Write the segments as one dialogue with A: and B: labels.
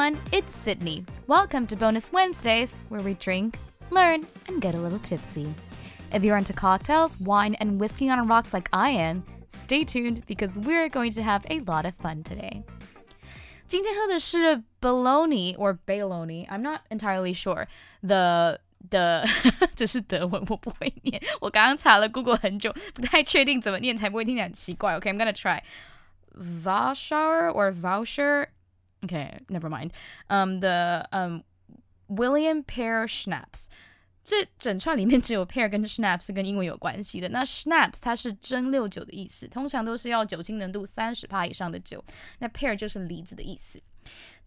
A: everyone, it's Sydney. Welcome to Bonus Wednesdays, where we drink, learn, and get a little tipsy. If you're into cocktails, wine, and whiskey on rocks like I am, stay tuned because we're going to have a lot of fun today. 今天喝的是 bologna or baloney, I'm not entirely sure. The 的这是德文，我不会念。我刚刚查了 Google 很久，不太确定怎么念才不会听起来很奇怪。OK，I'm、okay, gonna try. Voucher or voucher. Okay, never mind. Um, the um William Pear Schnapps. 这整串里面只有 pear 跟 schnapps 是跟英文有关系的。那 schnapps 它是蒸馏酒的意思，通常都是要酒精浓度三十帕以上的酒。那 pear 就是梨子的意思。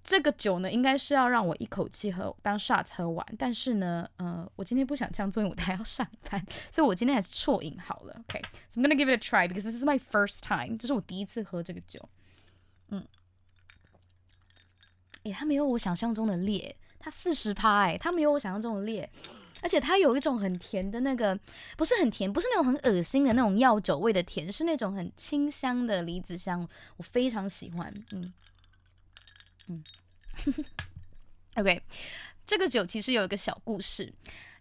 A: 这个酒呢，应该是要让我一口气喝当 shot 喝完，但是呢，呃，我今天不想这样做，因为我还要上班，所以我今天还是啜饮好了。OK，so I'm gonna give it a try because this is my first time，这是我第一次喝这个酒。 诶，它没有我想象中的烈，它四十趴，诶，它没有我想象中的烈，而且它有一种很甜的那个，不是很甜，不是那种很恶心的那种药酒味的甜，是那种很清香的梨子香，我非常喜欢。嗯。嗯，OK，这个酒其实有一个小故事，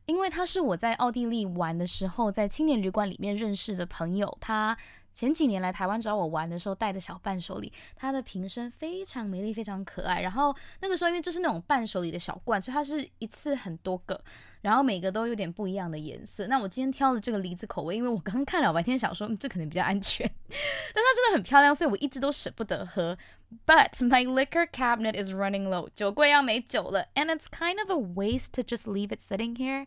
A: 因为他是我在奥地利玩的时候，在青年旅馆里面认识的朋友，他。前几年来台湾找我玩的时候带的小伴手礼，它的瓶身非常美丽，非常可爱。然后那个时候因为这是那种伴手礼的小罐，所以它是一次很多个，然后每个都有点不一样的颜色。那我今天挑的这个梨子口味，因为我刚刚看了白天，想说这可能比较安全，但它真的很漂亮，所以我一直都舍不得喝。But my liquor cabinet is running low，酒柜要没酒了，and it's kind of a waste to just leave it sitting here，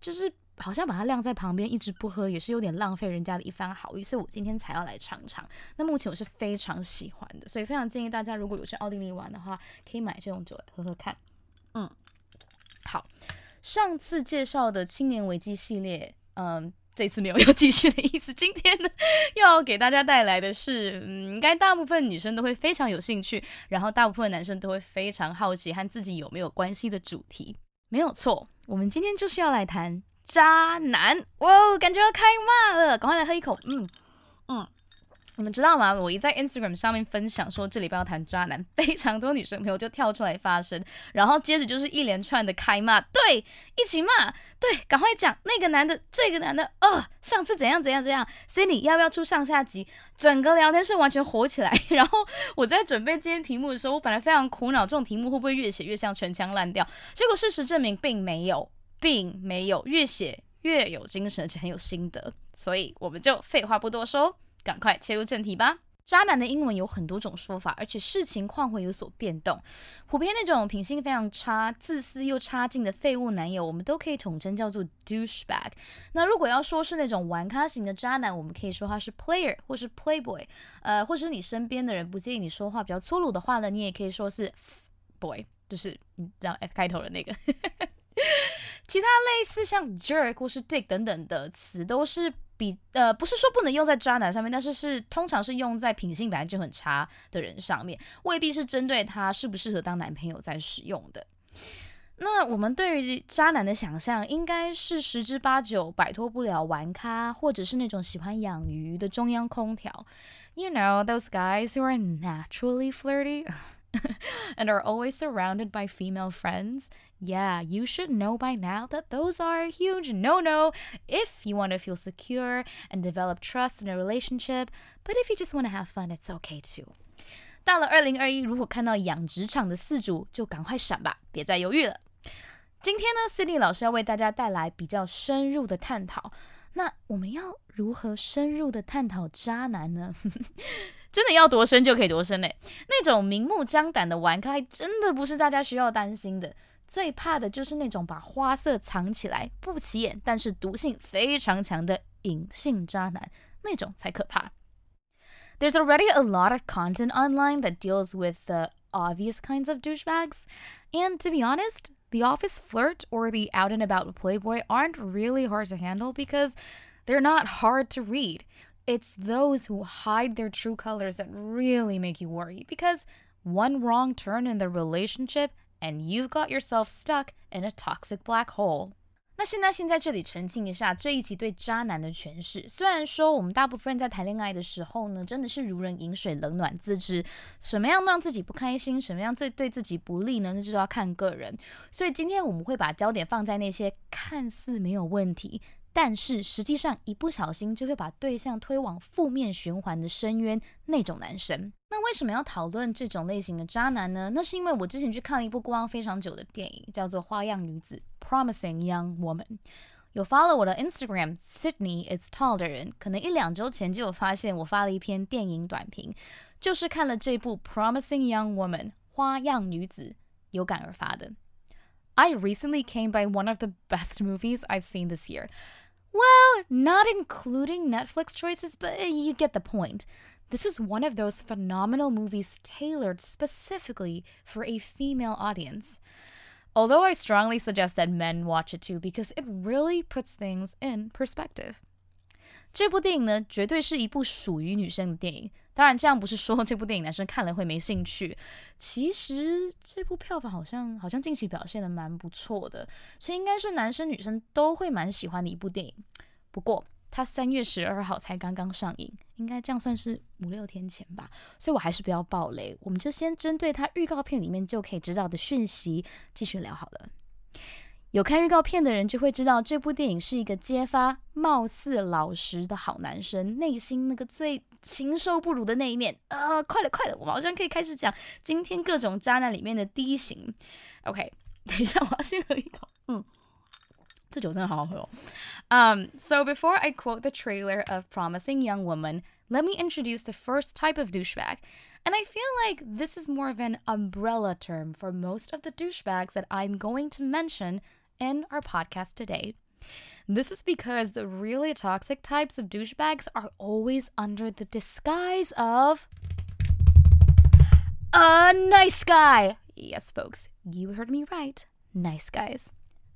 A: 就是。好像把它晾在旁边一直不喝，也是有点浪费人家的一番好意，所以我今天才要来尝尝。那目前我是非常喜欢的，所以非常建议大家如果有去奥地利玩的话，可以买这种酒来喝喝看。嗯，好，上次介绍的青年危机系列，嗯，这次没有 要继续的意思。今天呢，要给大家带来的是，嗯，应该大部分女生都会非常有兴趣，然后大部分男生都会非常好奇和自己有没有关系的主题。没有错，我们今天就是要来谈。渣男，哇，感觉要开骂了，赶快来喝一口。嗯嗯，你们知道吗？我一在 Instagram 上面分享说这里不要谈渣男，非常多女生朋友就跳出来发声，然后接着就是一连串的开骂，对，一起骂，对，赶快讲那个男的，这个男的，哦，上次怎样怎样怎样，Cindy 要不要出上下集？整个聊天室完全火起来。然后我在准备今天题目的时候，我本来非常苦恼，这种题目会不会越写越像陈腔滥调？结果事实证明并没有。并没有越写越有精神，而且很有心得，所以我们就废话不多说，赶快切入正题吧。渣男的英文有很多种说法，而且视情况会有所变动。普遍那种品性非常差、自私又差劲的废物男友，我们都可以统称叫做 douchebag。那如果要说是那种玩咖型的渣男，我们可以说他是 player 或是 playboy。呃，或者你身边的人不介意你说话比较粗鲁的话呢，你也可以说是 boy，就是你知道 F 开头的那个。其他类似像 jerk 或是 dick 等等的词，都是比呃不是说不能用在渣男上面，但是是通常是用在品性本来就很差的人上面，未必是针对他适不适合当男朋友在使用的。那我们对于渣男的想象，应该是十之八九摆脱不了玩咖，或者是那种喜欢养鱼的中央空调。You know those guys who are naturally flirty. and are always surrounded by female friends, yeah, you should know by now that those are a huge no no if you want to feel secure and develop trust in a relationship. But if you just want to have fun, it's okay too. 到了二零二一，如果看到养殖场的饲主，就赶快闪吧，别再犹豫了。今天呢，Cindy 老师要为大家带来比较深入的探讨。那我们要如何深入的探讨渣男呢？ 真的要多深就可以多深嘞！那种明目张胆的玩咖，还真的不是大家需要担心的。最怕的就是那种把花色藏起来、不起眼，但是毒性非常强的隐性渣男，那种才可怕。There's already a lot of content online that deals with the obvious kinds of douchebags, and to be honest, the office flirt or the out and about playboy aren't really hard to handle because they're not hard to read. It's those who hide their true colors that really make you worry because one wrong turn in the relationship and you've got yourself stuck in a toxic black hole. 那现在先在这里澄清一下这一集对渣男的诠释。虽然说我们大部分人在谈恋爱的时候呢，真的是如人饮水，冷暖自知，什么样让自己不开心，什么样最对自己不利呢？那就要看个人。所以今天我们会把焦点放在那些看似没有问题。但是实际上一不小心就会把对象推往负面循环的深渊那种男生。那为什么要讨论这种类型的渣男呢？那是因为我之前去看了一部过往非常久的电影，叫做《花样女子》（Promising Young Woman）。有 follow 我的 Instagram Sydney is tall 的人，可能一两周前就有发现我发了一篇电影短评，就是看了这部《Promising Young Woman》花样女子有感而发的。I recently came by one of the best movies I've seen this year. Well, not including Netflix choices, but you get the point. This is one of those phenomenal movies tailored specifically for a female audience. Although I strongly suggest that men watch it too because it really puts things in perspective. 这部电影呢，绝对是一部属于女生的电影。 当然，这样不是说这部电影男生看了会没兴趣。其实这部票房好像好像近期表现的蛮不错的，所以应该是男生女生都会蛮喜欢的一部电影。不过它三月十二号才刚刚上映，应该这样算是五六天前吧，所以我还是不要爆雷，我们就先针对它预告片里面就可以知道的讯息继续聊好了。有看预告片的人就会知道，这部电影是一个揭发貌似老实的好男生内心那个最禽兽不如的那一面。啊，快了，快了，我们好像可以开始讲今天各种渣男里面的第一型。OK，等一下，我要先喝一口。嗯，这酒真的好好喝哦。Um, so before I quote the trailer of Promising Young Woman, let me introduce the first type of douchebag. And I feel like this is more of an umbrella term for most of the douchebags that I'm going to mention in our podcast today. This is because the really toxic types of douchebags are always under the disguise of a nice guy. Yes, folks, you heard me right. Nice guys.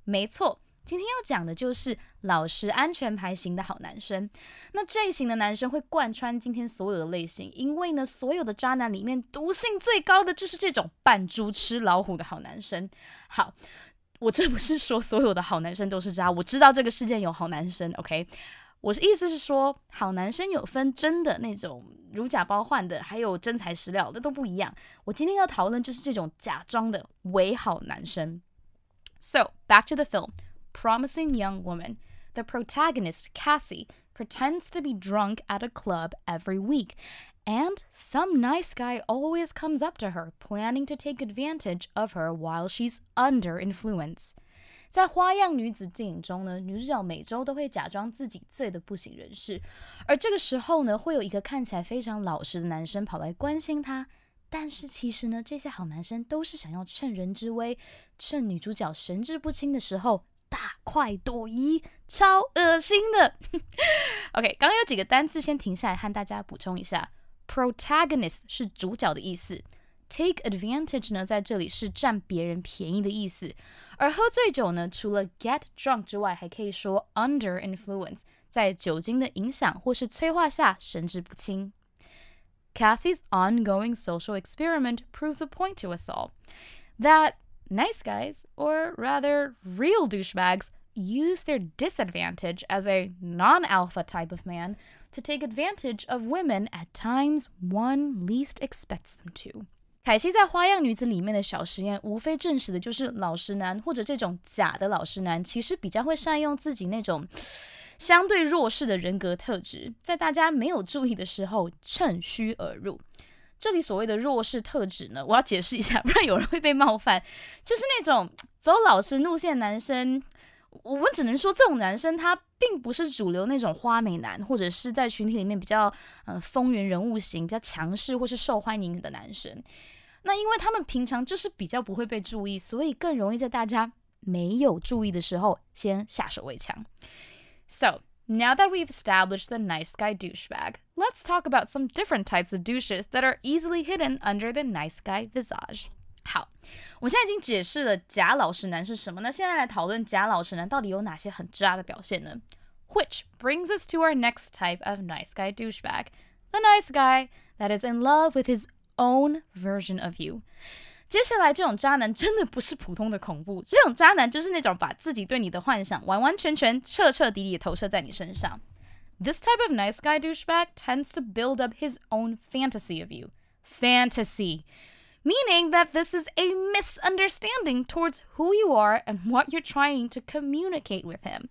A: 没错，今天要讲的就是老实、安全牌型的好男生。那这一型的男生会贯穿今天所有的类型，因为呢，所有的渣男里面毒性最高的就是这种扮猪吃老虎的好男生。好， 我这不是说所有的好男生都是渣，我知道这个世界有好男生，OK？我的意思是说，好男生有分真的那种如假包换的，还有真材实料的都不一样。我今天要讨论就是这种假装的伪好男生。So back to the film, promising young woman. The protagonist Cassie pretends to be drunk at a club every week and some nice guy always comes up to her, planning to take advantage of her while she's under influence. 在《花样女子》电影中呢，女主角每周都会假装自己醉得不省人事，而这个时候呢，会有一个看起来非常老实的男生跑来关心她。但是其实呢，这些好男生都是想要趁人之危，趁女主角神志不清的时候大快朵颐，超恶心的。OK，刚刚有几个单词，先停下来和大家补充一下。Protagonist 是主角的意思，take advantage 呢在这里是占别人便宜的意思。而喝醉酒呢，除了 get drunk 之外，还可以说 under influence，在酒精的影响或是催化下神志不清。Cassie's ongoing social experiment proves a point to us all that nice guys, or rather real douchebags, use their disadvantage as a non alpha type of man to take advantage of women at times one least expects them to. 凯西在《花样女子》里面的小实验，无非证实的就是老实男或者这种假的老实男，其实比较会善用自己那种相对弱势的人格特质，在大家没有注意的时候趁虚而入。这里所谓的弱势特质呢，我要解释一下，不然有人会被冒犯，就是那种走老实路线男生。 我们只能说，这种男生他并不是主流那种花美男，或者是在群体里面比较呃风云人物型、比较强势或是受欢迎的男生。那因为他们平常就是比较不会被注意，所以更容易在大家没有注意的时候先下手为强。So now that we've established the nice guy douchebag, let's talk about some different types of douches that are easily hidden under the nice guy visage. 好，我现在已经解释了假老实男是什么，那现在来讨论假老实男到底有哪些很渣的表现呢？Which brings us to our next type of nice guy douchebag, the nice guy that is in love with his own version of you. 接下来这种渣男真的不是普通的恐怖，这种渣男就是那种把自己对你的幻想完完全全、彻彻底底投射在你身上。This type of nice guy douchebag tends to build up his own fantasy of you. Fantasy. Meaning that this is a misunderstanding towards who you are and what you're trying to communicate with him.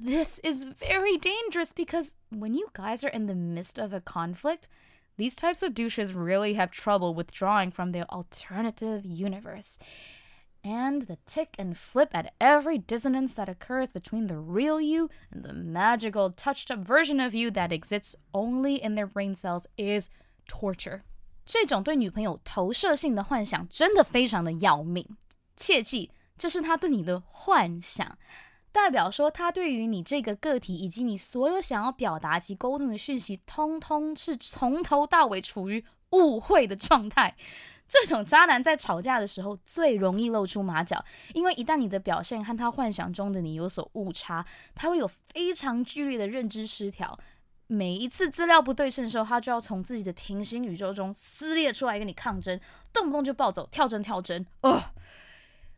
A: This is very dangerous because when you guys are in the midst of a conflict, these types of douches really have trouble withdrawing from their alternative universe. And the tick and flip at every dissonance that occurs between the real you and the magical, touched up version of you that exists only in their brain cells is torture. 这种对女朋友投射性的幻想真的非常的要命，切记，这是他对你的幻想。代表说，他对于你这个个体以及你所有想要表达及沟通的讯息，通通是从头到尾处于误会的状态。这种渣男在吵架的时候最容易露出马脚，因为一旦你的表现和他幻想中的你有所误差，他会有非常剧烈的认知失调。每一次资料不对称的时候，他就要从自己的平行宇宙中撕裂出来跟你抗争，动不动就暴走、跳针、跳针。Ugh.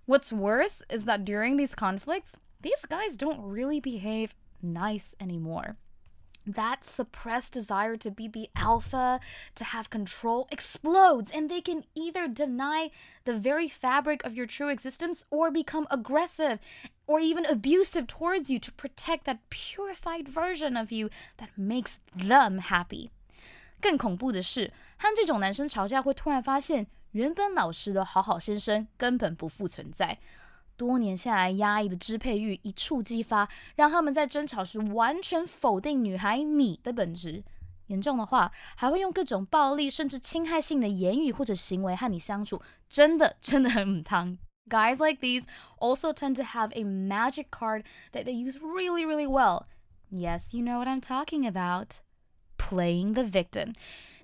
A: What's worse is that during these conflicts, these guys don't really behave nice anymore. That suppressed desire to be the alpha, to have control, explodes, and they can either deny the very fabric of your true existence or become aggressive or even abusive towards you to protect that purified version of you that makes them happy. 更恐怖的是，和这种男生吵架会突然发现，原本老实的好好先生根本不复存在。 多年下来压抑的支配欲一触即发，让他们在争吵时完全否定女孩你的本质。严重的话，还会用各种暴力甚至侵害性的言语或者行为和你相处，真的真的很汤。Guys like these also tend to have a magic card that they use really, really well. Yes, you know what I'm talking about. Playing the victim.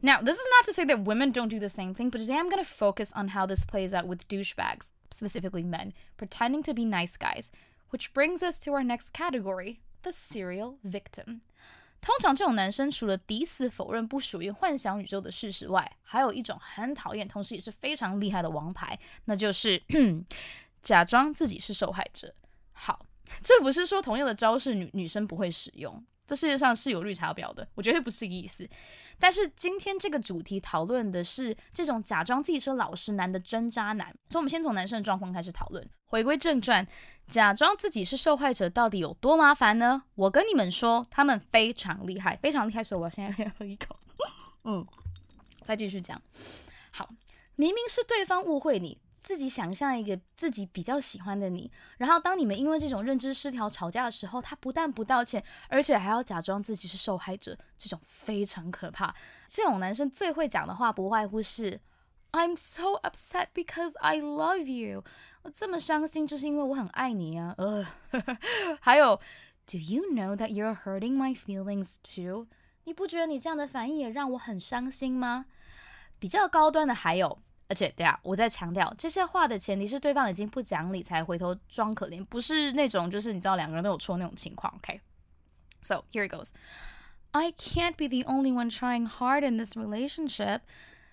A: Now, this is not to say that women don't do the same thing, but today I'm going to focus on how this plays out with douchebags specifically men, pretending to be nice guys, which brings us to our next category the serial victim. 通常这种男生除了抵死否认不属于幻想宇宙的事实外，还有一种很讨厌，同时也是非常厉害的王牌，那就是假装自己是受害者。好，这不是说同样的招式女女生不会使用， 这世界上是有绿茶婊的，我绝对不是这个意思。但是今天这个主题讨论的是这种假装自己是老实男的真渣男，所以我们先从男生的状况开始讨论。回归正传，假装自己是受害者到底有多麻烦呢？我跟你们说，他们非常厉害，非常厉害。所以我现在喝一口，嗯，再继续讲。好，明明是对方误会你。自己想象一个自己比较喜欢的你，然后当你们因为这种认知失调吵架的时候，他不但不道歉，而且还要假装自己是受害者，这种非常可怕。这种男生最会讲的话不外乎是 "I'm so upset because I love you"，我这么伤心就是因为我很爱你啊。呃，还有 "Do you know that you're hurting my feelings too？" 你不觉得你这样的反应也让我很伤心吗？比较高端的还有。而且，对啊，我在强调这些话的前提是对方已经不讲理才回头装可怜，不是那种就是你知道两个人都有错那种情况。OK，so here it goes. I can't be the only one trying hard in this relationship.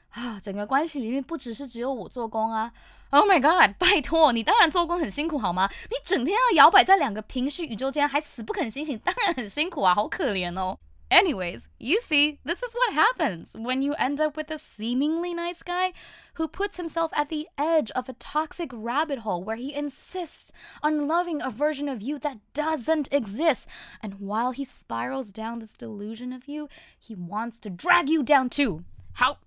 A: 啊，整个关系里面不只是只有我做工啊。Oh my god，拜托你当然做工很辛苦好吗？你整天要摇摆在两个平行宇宙间，还死不肯醒醒，当然很辛苦啊，好可怜哦。Anyways, you see, this is what happens when you end up with a seemingly nice guy who puts himself at the edge of a toxic rabbit hole where he insists on loving a version of you that doesn't exist. And while he spirals down this delusion of you, he wants to drag you down too. 好，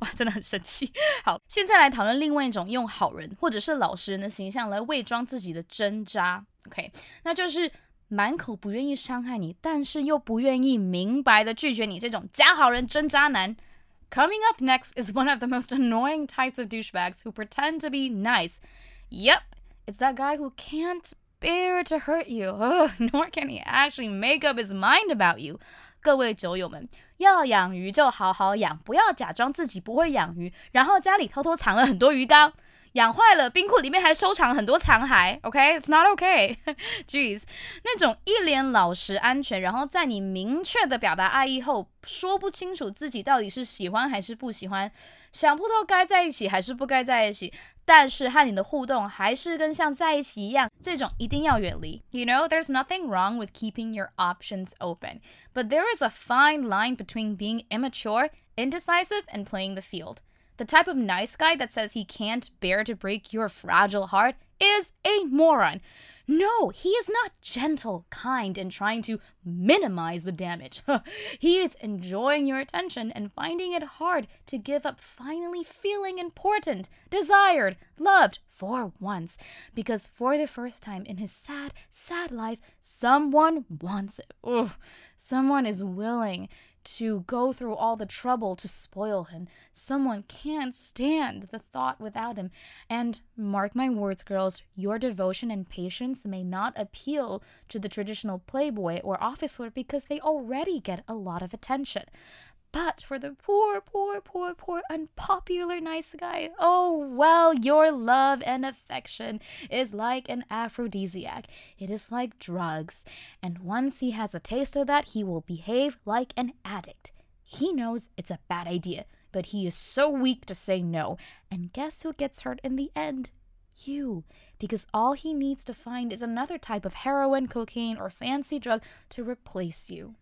A: 哇，真的很生气。好，现在来讨论另外一种用好人或者是老实人的形象来伪装自己的挣扎。OK，那就是 满口不愿意伤害你，但是又不愿意明白的拒绝你这种假好人真渣男。Coming up next is one of the most annoying types of douchebags who pretend to be nice. Yep, it's that guy who can't bear to hurt you, Ugh, nor can he actually make up his mind about you. 各位酒友们，要养鱼就好好养，不要假装自己不会养鱼，然后家里偷偷藏了很多鱼缸。 养坏了，冰库里面还收藏很多残骸。OK，it's not OK，jeez，那种一脸老实安全，然后在你明确的表达爱意后，说不清楚自己到底是喜欢还是不喜欢，想不透该在一起还是不该在一起，但是和你的互动还是跟像在一起一样，这种一定要远离。You know, there's nothing wrong with keeping your options open, but there is a fine line between being immature, indecisive, and playing the field. The type of nice guy that says he can't bear to break your fragile heart is a moron. No, he is not gentle, kind, and trying to minimize the damage. he is enjoying your attention and finding it hard to give up finally feeling important, desired, loved for once. Because for the first time in his sad, sad life, someone wants it. Ooh, someone is willing to go through all the trouble to spoil him. Someone can't stand the thought without him. And mark my words, girls, your devotion and patience may not appeal to the traditional playboy or office work because they already get a lot of attention. But for the poor, poor, poor, poor, unpopular nice guy, oh well, your love and affection is like an aphrodisiac. It is like drugs. And once he has a taste of that, he will behave like an addict. He knows it's a bad idea, but he is so weak to say no. And guess who gets hurt in the end? You. Because all he needs to find is another type of heroin, cocaine, or fancy drug to replace you.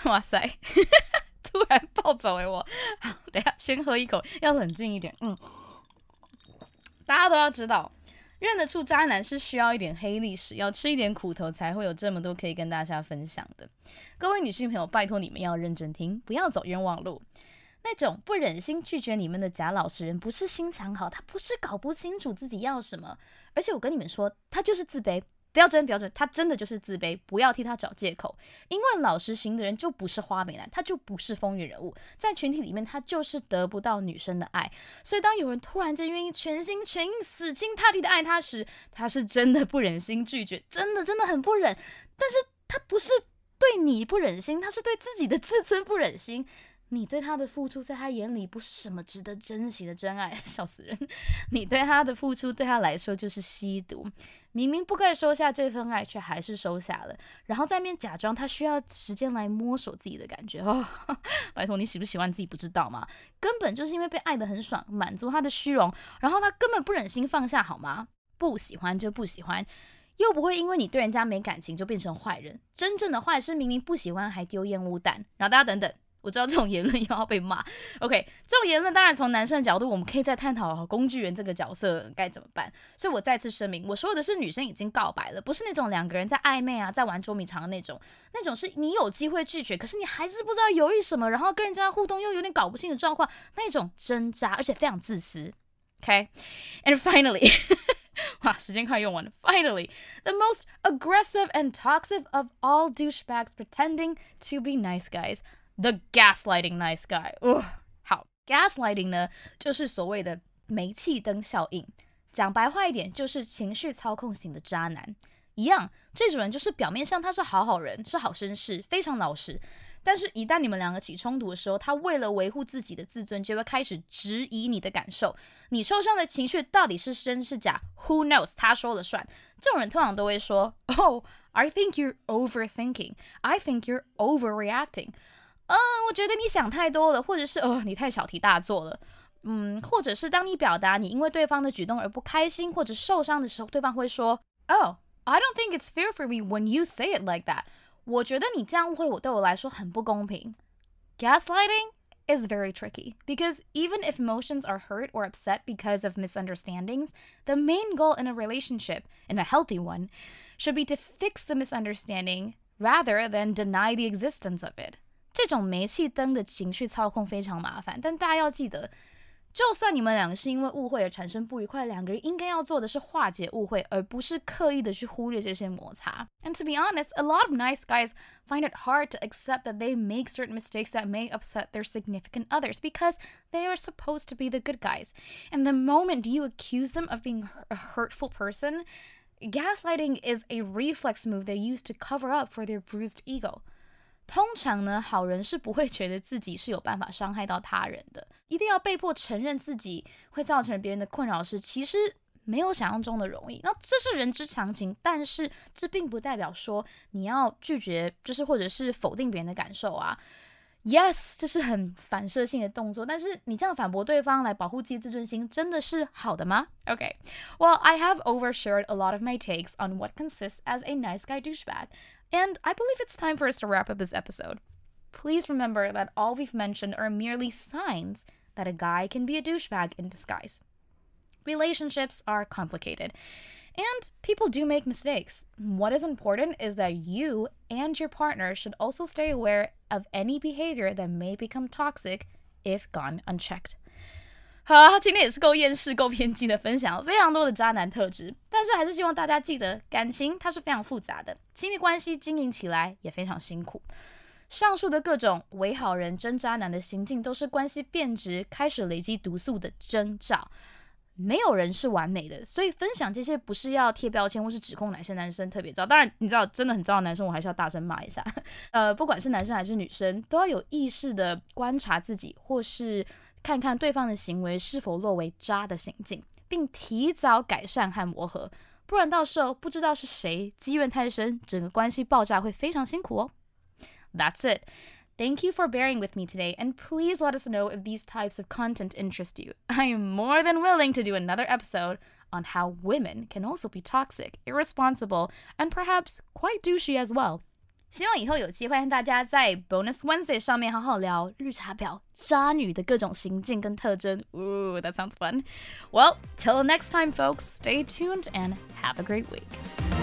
A: 哇塞！突然暴走哎！我好，等下先喝一口，要冷静一点。嗯，大家都要知道，认得出渣男是需要一点黑历史，要吃一点苦头，才会有这么多可以跟大家分享的。各位女性朋友，拜托你们要认真听，不要走冤枉路。那种不忍心拒绝你们的假老实人，不是心肠好，他不是搞不清楚自己要什么，而且我跟你们说，他就是自卑。不要争，不要争，他真的就是自卑，不要替他找借口。因为老实型的人就不是花美男，他就不是风云人物，在群体里面他就是得不到女生的爱。所以当有人突然间愿意全心全意、死心塌地的爱他时，他是真的不忍心拒绝，真的真的很不忍。但是他不是对你不忍心，他是对自己的自尊不忍心。你对他的付出，在他眼里不是什么值得珍惜的真爱，笑死人！你对他的付出，对他来说就是吸毒。明明不该收下这份爱，却还是收下了，然后在面假装他需要时间来摸索自己的感觉。哦，拜托，你喜不喜欢自己不知道吗？根本就是因为被爱的很爽，满足他的虚荣，然后他根本不忍心放下，好吗？不喜欢就不喜欢，又不会因为你对人家没感情就变成坏人。真正的坏是明明不喜欢还丢烟雾弹。然后大家等等。我知道这种言论 又要被骂。OK，这种言论当然从男生的角度，我们可以再探讨工具人这个角色该怎么办。所以我再次声明，我说的是女生已经告白了，不是那种两个人在暧昧啊，在玩捉迷藏的那种。那种是你有机会拒绝，可是你还是不知道犹豫什么，然后跟人家互动又有点搞不清的状况，那种挣扎，而且非常自私。OK，and finally，哇，时间快用完了。Finally，the most aggressive and toxic of all douchebags pretending to be nice guys。The gaslighting nice guy，好，gaslighting 呢，就是所谓的煤气灯效应。讲白话一点，就是情绪操控型的渣男。一样，这种人就是表面上他是好好人，是好绅士，非常老实。但是，一旦你们两个起冲突的时候，他为了维护自己的自尊，就会开始质疑你的感受。你受伤的情绪到底是真是假？Who knows？他说了算。这种人通常都会说：“Oh, I think you're overthinking. I think you're overreacting.” 嗯，我觉得你想太多了，或者是哦，你太小题大做了。嗯，或者是当你表达你因为对方的举动而不开心或者受伤的时候，对方会说：“Oh, I don't think it's fair for me when you say it like that。”我觉得你这样误会我，对我来说很不公平。Gaslighting is very tricky because even if emotions are hurt or upset because of misunderstandings, the main goal in a relationship, in a healthy one, should be to fix the misunderstanding rather than deny the existence of it. 这种煤气灯的情绪操控非常麻烦，但大家要记得，就算你们两个是因为误会而产生不愉快，两个人应该要做的是化解误会，而不是刻意的去忽略这些摩擦。And to be honest, a lot of nice guys find it hard to accept that they make certain mistakes that may upset their significant others because they are supposed to be the good guys. And the moment you accuse them of being a hurtful person, gaslighting is a reflex move they use to cover up for their bruised ego. 通常呢，好人是不会觉得自己是有办法伤害到他人的，一定要被迫承认自己会造成别人的困扰是，其实没有想象中的容易。那这是人之常情，但是这并不代表说你要拒绝，就是或者是否定别人的感受啊。Yes，这是很反射性的动作，但是你这样反驳对方来保护自己自尊心，真的是好的吗？OK，Well，I have overshared a lot of my takes on what consists as a nice guy douchebag, and I believe it's time for us to wrap up this episode. Please remember that all we've mentioned are merely signs that a guy can be a douchebag in disguise. Relationships are complicated. And people do make mistakes. What is important is that you and your partner should also stay aware of any behavior that may become toxic if gone unchecked. 好啊，今天也是够厌世、够偏激的分享了非常多的渣男特质，但是还是希望大家记得，感情它是非常复杂的，亲密关系经营起来也非常辛苦。上述的各种伪好人、真渣男的行径，都是关系变质、开始累积毒素的征兆。没有人是完美的，所以分享这些不是要贴标签或是指控哪些男生特别糟。当然，你知道真的很糟的男生，我还是要大声骂一下。呃，不管是男生还是女生，都要有意识的观察自己，或是看看对方的行为是否落为渣的行径，并提早改善和磨合。不然到时候不知道是谁积怨太深，整个关系爆炸会非常辛苦哦。That's it. Thank you for bearing with me today, and please let us know if these types of content interest you. I am more than willing to do another episode on how women can also be toxic, irresponsible, and perhaps quite douchey as well. 希望以后有机会和大家在 Bonus Wednesday 上面好好聊绿茶婊、渣女的各种行径跟特征。Ooh, that sounds fun. Well, till next time, folks, stay tuned and have a great week.